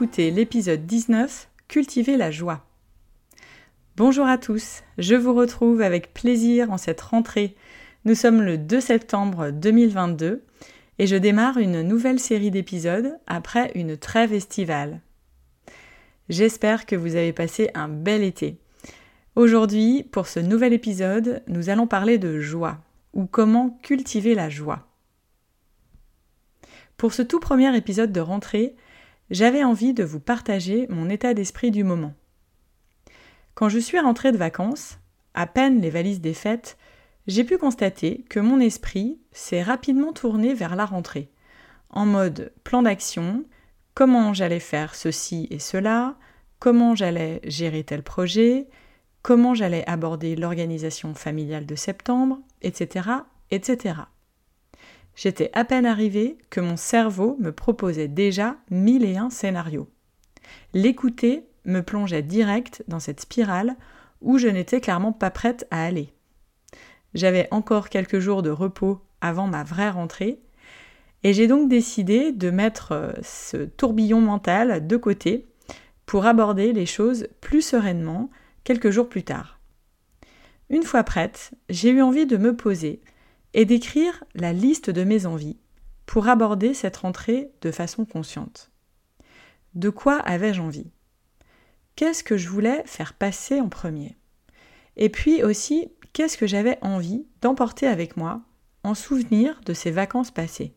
L'épisode 19, Cultiver la joie. Bonjour à tous, je vous retrouve avec plaisir en cette rentrée. Nous sommes le 2 septembre 2022 et je démarre une nouvelle série d'épisodes après une trêve estivale. J'espère que vous avez passé un bel été. Aujourd'hui, pour ce nouvel épisode, nous allons parler de joie ou comment cultiver la joie. Pour ce tout premier épisode de rentrée, j'avais envie de vous partager mon état d'esprit du moment. Quand je suis rentrée de vacances, à peine les valises défaites, j'ai pu constater que mon esprit s'est rapidement tourné vers la rentrée, en mode plan d'action, comment j'allais faire ceci et cela, comment j'allais gérer tel projet, comment j'allais aborder l'organisation familiale de septembre, etc., etc. J'étais à peine arrivée que mon cerveau me proposait déjà mille et un scénarios. L'écouter me plongeait direct dans cette spirale où je n'étais clairement pas prête à aller. J'avais encore quelques jours de repos avant ma vraie rentrée, et j'ai donc décidé de mettre euh, ce tourbillon mental de côté pour aborder les choses plus sereinement quelques jours plus tard. Une fois prête, j'ai eu envie de me poser et d'écrire la liste de mes envies pour aborder cette rentrée de façon consciente. De quoi avais-je envie? Qu'est-ce que je voulais faire passer en premier? Et puis aussi, qu'est-ce que j'avais envie d'emporter avec moi en souvenir de ces vacances passées?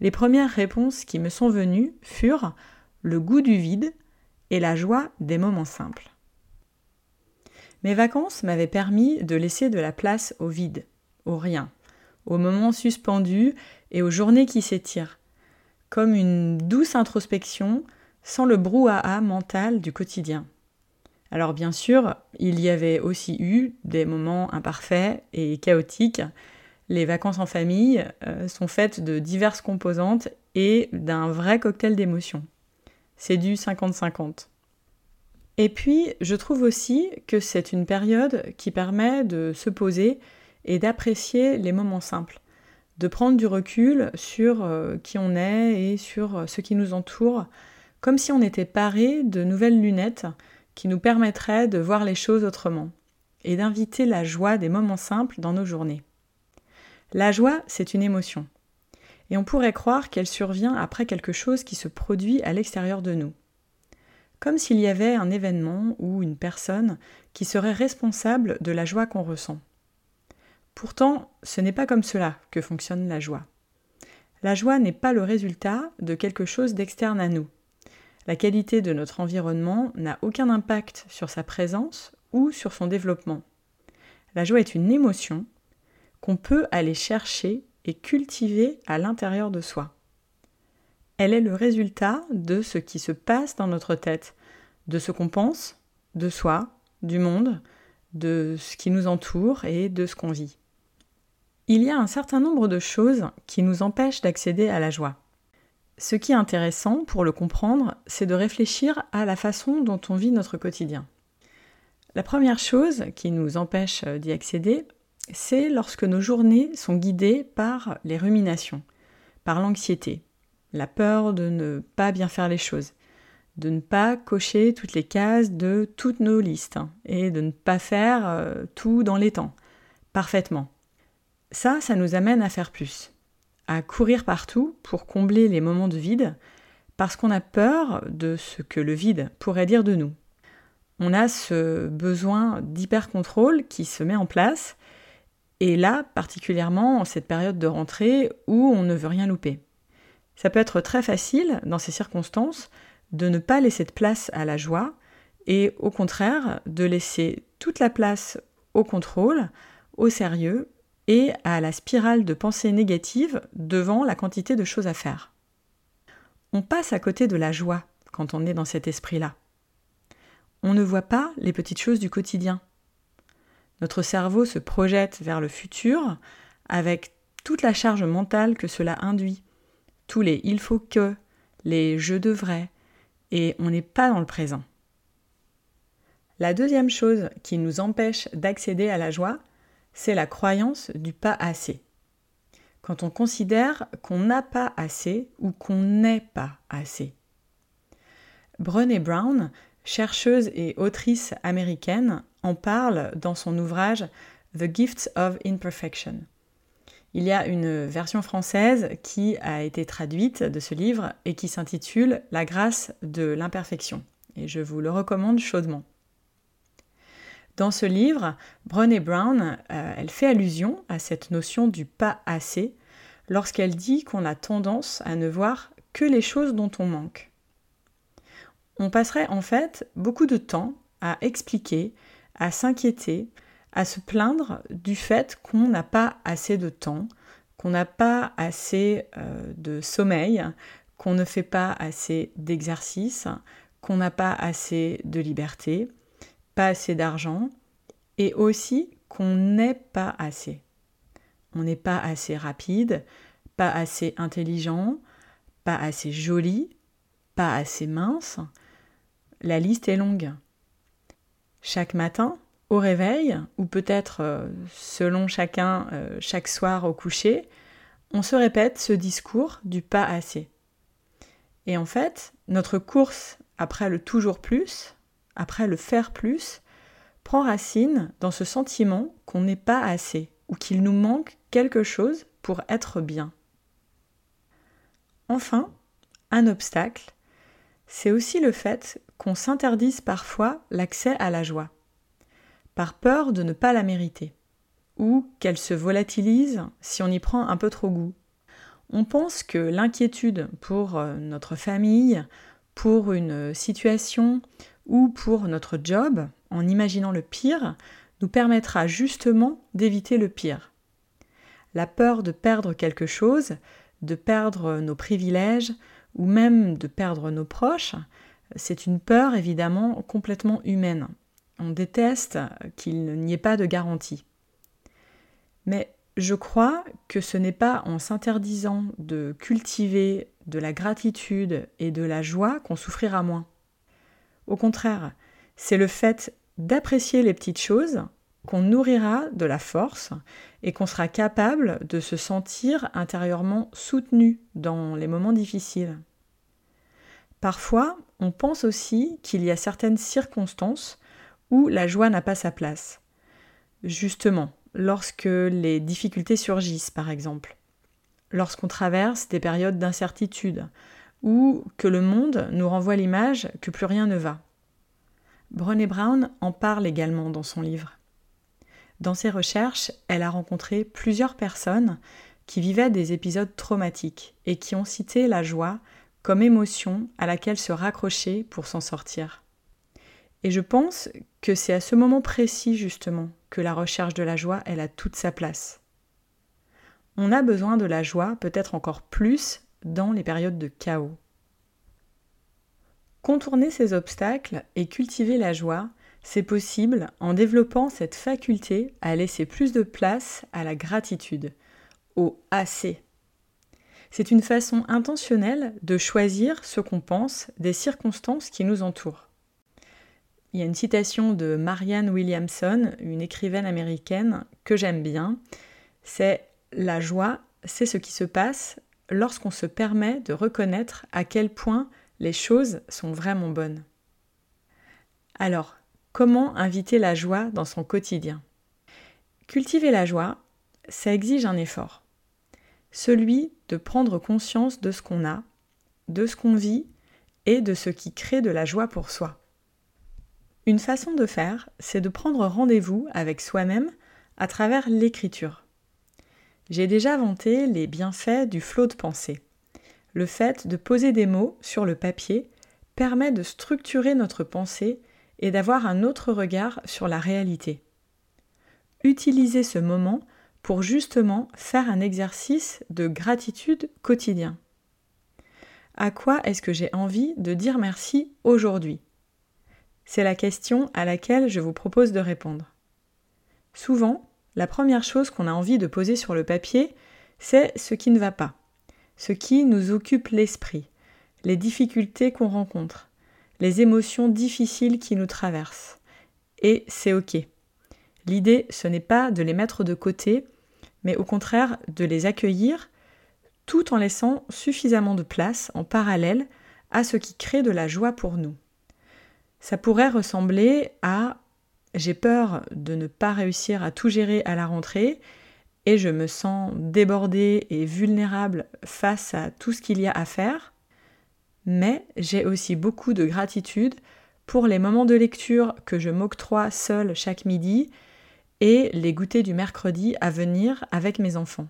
Les premières réponses qui me sont venues furent le goût du vide et la joie des moments simples. Mes vacances m'avaient permis de laisser de la place au vide, au rien, au moment suspendu et aux journées qui s'étirent, comme une douce introspection sans le brouhaha mental du quotidien. Alors bien sûr, il y avait aussi eu des moments imparfaits et chaotiques. Les vacances en famille euh, sont faites de diverses composantes et d'un vrai cocktail d'émotions. C'est du 50-50. Et puis, je trouve aussi que c'est une période qui permet de se poser et d'apprécier les moments simples, de prendre du recul sur euh, qui on est et sur euh, ce qui nous entoure, comme si on était paré de nouvelles lunettes qui nous permettraient de voir les choses autrement, et d'inviter la joie des moments simples dans nos journées. La joie, c'est une émotion, et on pourrait croire qu'elle survient après quelque chose qui se produit à l'extérieur de nous. Comme s'il y avait un événement ou une personne qui serait responsable de la joie qu'on ressent. Pourtant, ce n'est pas comme cela que fonctionne la joie. La joie n'est pas le résultat de quelque chose d'externe à nous. La qualité de notre environnement n'a aucun impact sur sa présence ou sur son développement. La joie est une émotion qu'on peut aller chercher et cultiver à l'intérieur de soi. Elle est le résultat de ce qui se passe dans notre tête, de ce qu'on pense, de soi, du monde, de ce qui nous entoure et de ce qu'on vit. Il y a un certain nombre de choses qui nous empêchent d'accéder à la joie. Ce qui est intéressant pour le comprendre, c'est de réfléchir à la façon dont on vit notre quotidien. La première chose qui nous empêche d'y accéder, c'est lorsque nos journées sont guidées par les ruminations, par l'anxiété, la peur de ne pas bien faire les choses, de ne pas cocher toutes les cases de toutes nos listes et de ne pas faire euh, tout dans les temps, parfaitement. Ça, ça nous amène à faire plus, à courir partout pour combler les moments de vide, parce qu'on a peur de ce que le vide pourrait dire de nous. on a ce besoin d'hyper-contrôle qui se met en place, et là, particulièrement en cette période de rentrée où on ne veut rien louper. Ça peut être très facile, dans ces circonstances, de ne pas laisser de place à la joie, et au contraire, de laisser toute la place au contrôle, au sérieux et à la spirale de pensée négative devant la quantité de choses à faire. On passe à côté de la joie quand on est dans cet esprit-là. On ne voit pas les petites choses du quotidien. Notre cerveau se projette vers le futur avec toute la charge mentale que cela induit, tous les il faut que, les je devrais, et on n'est pas dans le présent. La deuxième chose qui nous empêche d'accéder à la joie, c'est la croyance du pas assez. Quand on considère qu'on n'a pas assez ou qu'on n'est pas assez. Brené Brown, chercheuse et autrice américaine, en parle dans son ouvrage The Gifts of Imperfection. Il y a une version française qui a été traduite de ce livre et qui s'intitule La grâce de l'imperfection. Et je vous le recommande chaudement. Dans ce livre, Brené Brown, euh, elle fait allusion à cette notion du pas assez lorsqu'elle dit qu'on a tendance à ne voir que les choses dont on manque. On passerait en fait beaucoup de temps à expliquer, à s'inquiéter, à se plaindre du fait qu'on n'a pas assez de temps, qu'on n'a pas assez euh, de sommeil, qu'on ne fait pas assez d'exercice, qu'on n'a pas assez de liberté, pas assez d'argent et aussi qu'on n'est pas assez. On n'est pas assez rapide, pas assez intelligent, pas assez joli, pas assez mince. La liste est longue. Chaque matin, au réveil, ou peut-être euh, selon chacun euh, chaque soir au coucher, on se répète ce discours du pas assez. Et en fait, notre course après le toujours plus, après le faire plus, prend racine dans ce sentiment qu'on n'est pas assez ou qu'il nous manque quelque chose pour être bien. Enfin, un obstacle, c'est aussi le fait qu'on s'interdise parfois l'accès à la joie, par peur de ne pas la mériter, ou qu'elle se volatilise si on y prend un peu trop goût. On pense que l'inquiétude pour euh, notre famille, pour une situation ou pour notre job, en imaginant le pire, nous permettra justement d'éviter le pire. La peur de perdre quelque chose, de perdre nos privilèges ou même de perdre nos proches, c'est une peur évidemment complètement humaine. On déteste qu'il n'y ait pas de garantie. Mais je crois que ce n'est pas en s'interdisant de cultiver de la gratitude et de la joie qu'on souffrira moins. Au contraire, c'est le fait d'apprécier les petites choses qu'on nourrira de la force et qu'on sera capable de se sentir intérieurement soutenu dans les moments difficiles. Parfois, on pense aussi qu'il y a certaines circonstances où la joie n'a pas sa place. Justement, lorsque les difficultés surgissent, par exemple, lorsqu'on traverse des périodes d'incertitude, ou que le monde nous renvoie l'image que plus rien ne va. Brené Brown en parle également dans son livre. Dans ses recherches, elle a rencontré plusieurs personnes qui vivaient des épisodes traumatiques et qui ont cité la joie comme émotion à laquelle se raccrocher pour s'en sortir. Et je pense que c'est à ce moment précis justement que la recherche de la joie, elle a toute sa place. On a besoin de la joie peut-être encore plus dans les périodes de chaos. Contourner ces obstacles et cultiver la joie, c'est possible en développant cette faculté à laisser plus de place à la gratitude, au assez. C'est une façon intentionnelle de choisir ce qu'on pense des circonstances qui nous entourent. Il y a une citation de Marianne Williamson, une écrivaine américaine que j'aime bien. C'est La joie, c'est ce qui se passe lorsqu'on se permet de reconnaître à quel point les choses sont vraiment bonnes. Alors, comment inviter la joie dans son quotidien? Cultiver la joie, ça exige un effort. Celui de prendre conscience de ce qu'on a, de ce qu'on vit et de ce qui crée de la joie pour soi. Une façon de faire, c'est de prendre rendez-vous avec soi-même à travers l'écriture. J'ai déjà vanté les bienfaits du flot de pensée. Le fait de poser des mots sur le papier permet de structurer notre pensée et d'avoir un autre regard sur la réalité. Utilisez ce moment pour justement faire un exercice de gratitude quotidien. À quoi est-ce que j'ai envie de dire merci aujourd'hui? C'est la question à laquelle je vous propose de répondre. Souvent, la première chose qu'on a envie de poser sur le papier, c'est ce qui ne va pas, ce qui nous occupe l'esprit, les difficultés qu'on rencontre, les émotions difficiles qui nous traversent. Et c'est OK. L'idée, ce n'est pas de les mettre de côté, mais au contraire de les accueillir tout en laissant suffisamment de place en parallèle à ce qui crée de la joie pour nous. Ça pourrait ressembler à j'ai peur de ne pas réussir à tout gérer à la rentrée et je me sens débordée et vulnérable face à tout ce qu'il y a à faire, mais j'ai aussi beaucoup de gratitude pour les moments de lecture que je m'octroie seule chaque midi et les goûters du mercredi à venir avec mes enfants.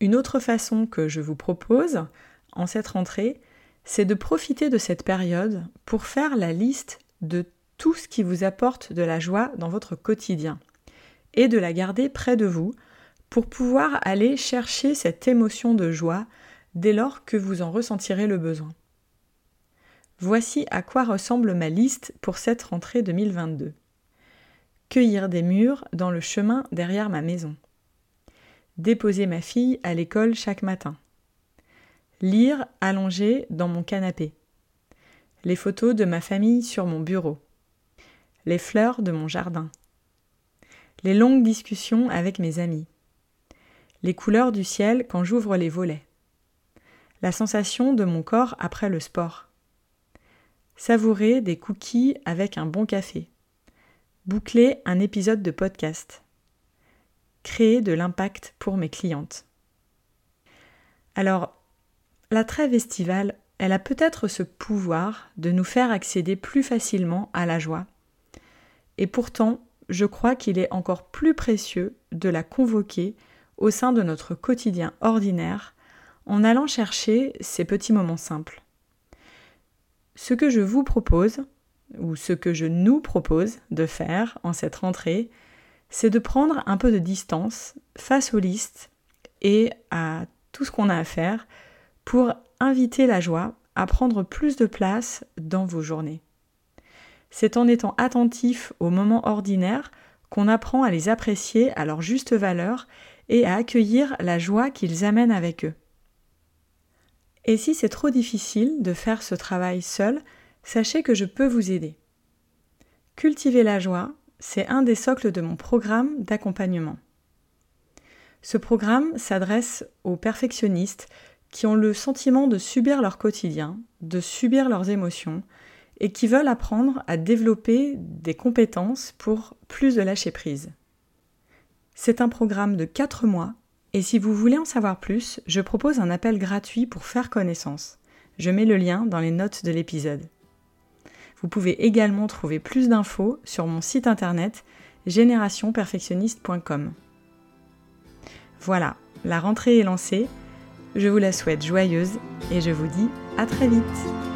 Une autre façon que je vous propose en cette rentrée, c'est de profiter de cette période pour faire la liste de tout ce qui vous apporte de la joie dans votre quotidien et de la garder près de vous pour pouvoir aller chercher cette émotion de joie dès lors que vous en ressentirez le besoin. Voici à quoi ressemble ma liste pour cette rentrée 2022 cueillir des mûres dans le chemin derrière ma maison, déposer ma fille à l'école chaque matin, lire allongé dans mon canapé, les photos de ma famille sur mon bureau, les fleurs de mon jardin, les longues discussions avec mes amis, les couleurs du ciel quand j'ouvre les volets, la sensation de mon corps après le sport, savourer des cookies avec un bon café, Boucler un épisode de podcast. Créer de l'impact pour mes clientes. Alors, la trêve estivale, elle a peut-être ce pouvoir de nous faire accéder plus facilement à la joie. Et pourtant, je crois qu'il est encore plus précieux de la convoquer au sein de notre quotidien ordinaire en allant chercher ces petits moments simples. Ce que je vous propose, ou ce que je nous propose de faire en cette rentrée, c'est de prendre un peu de distance face aux listes et à tout ce qu'on a à faire pour inviter la joie à prendre plus de place dans vos journées. C'est en étant attentif aux moments ordinaires qu'on apprend à les apprécier à leur juste valeur et à accueillir la joie qu'ils amènent avec eux. Et si c'est trop difficile de faire ce travail seul, sachez que je peux vous aider. Cultiver la joie, c'est un des socles de mon programme d'accompagnement. Ce programme s'adresse aux perfectionnistes qui ont le sentiment de subir leur quotidien, de subir leurs émotions, et qui veulent apprendre à développer des compétences pour plus de lâcher prise. C'est un programme de 4 mois, et si vous voulez en savoir plus, je propose un appel gratuit pour faire connaissance. Je mets le lien dans les notes de l'épisode. Vous pouvez également trouver plus d'infos sur mon site internet générationperfectionniste.com. Voilà, la rentrée est lancée. Je vous la souhaite joyeuse et je vous dis à très vite.